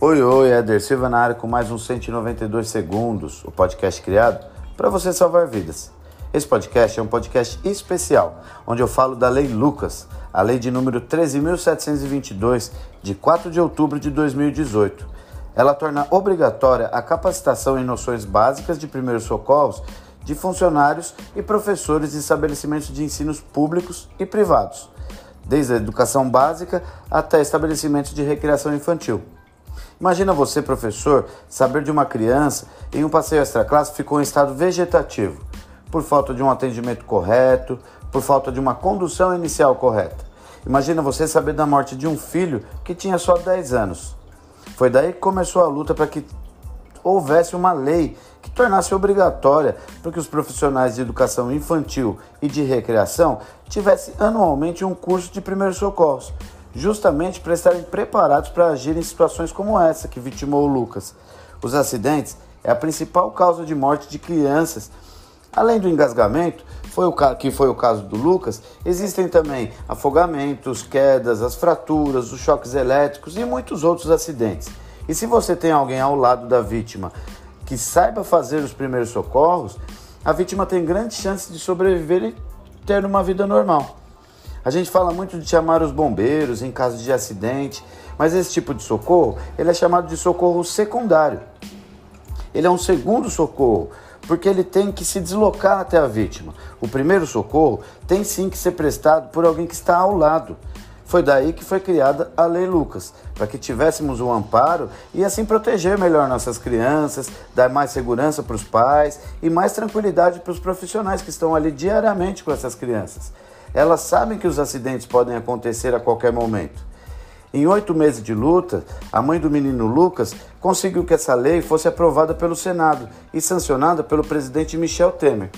Oi, oi, Eder Silva na área com mais um 192 segundos, o podcast criado para você salvar vidas. Esse podcast é um podcast especial, onde eu falo da Lei Lucas, a lei de número 13.722, de 4 de outubro de 2018. Ela torna obrigatória a capacitação em noções básicas de primeiros socorros de funcionários e professores de estabelecimentos de ensinos públicos e privados, desde a educação básica até estabelecimentos de recreação infantil. Imagina você, professor, saber de uma criança em um passeio extra-classe ficou em estado vegetativo, por falta de um atendimento correto, por falta de uma condução inicial correta. Imagina você saber da morte de um filho que tinha só 10 anos. Foi daí que começou a luta para que houvesse uma lei que tornasse obrigatória para que os profissionais de educação infantil e de recreação tivessem anualmente um curso de primeiros socorros, justamente para estarem preparados para agir em situações como essa que vitimou o Lucas. Os acidentes é a principal causa de morte de crianças. Além do engasgamento, foi o que foi o caso do Lucas, existem também afogamentos, quedas, as fraturas, os choques elétricos e muitos outros acidentes. E se você tem alguém ao lado da vítima que saiba fazer os primeiros socorros, a vítima tem grande chance de sobreviver e ter uma vida normal. A gente fala muito de chamar os bombeiros em caso de acidente, mas esse tipo de socorro ele é chamado de socorro secundário. Ele é um segundo socorro, porque ele tem que se deslocar até a vítima. O primeiro socorro tem sim que ser prestado por alguém que está ao lado. Foi daí que foi criada a Lei Lucas, para que tivéssemos um amparo e assim proteger melhor nossas crianças, dar mais segurança para os pais e mais tranquilidade para os profissionais que estão ali diariamente com essas crianças. Elas sabem que os acidentes podem acontecer a qualquer momento. Em oito meses de luta, a mãe do menino Lucas conseguiu que essa lei fosse aprovada pelo Senado e sancionada pelo presidente Michel Temer.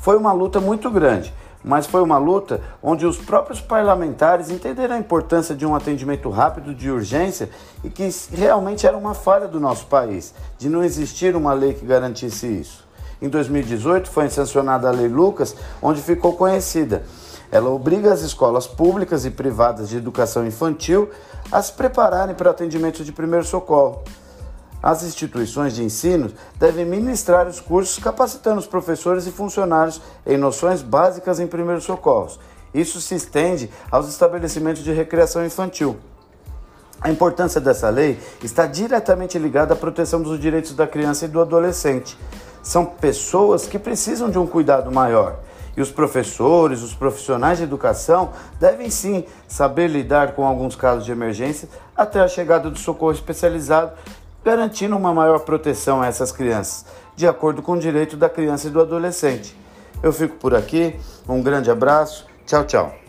Foi uma luta muito grande, mas foi uma luta onde os próprios parlamentares entenderam a importância de um atendimento rápido de urgência e que realmente era uma falha do nosso país, de não existir uma lei que garantisse isso. Em 2018 foi sancionada a Lei Lucas, onde ficou conhecida. Ela obriga as escolas públicas e privadas de educação infantil a se prepararem para atendimento de primeiro socorro. As instituições de ensino devem ministrar os cursos capacitando os professores e funcionários em noções básicas em primeiros socorros. Isso se estende aos estabelecimentos de recreação infantil. A importância dessa lei está diretamente ligada à proteção dos direitos da criança e do adolescente. São pessoas que precisam de um cuidado maior. E os professores, os profissionais de educação devem sim saber lidar com alguns casos de emergência até a chegada do socorro especializado garantindo uma maior proteção a essas crianças, de acordo com o direito da criança e do adolescente. Eu fico por aqui, um grande abraço, tchau, tchau.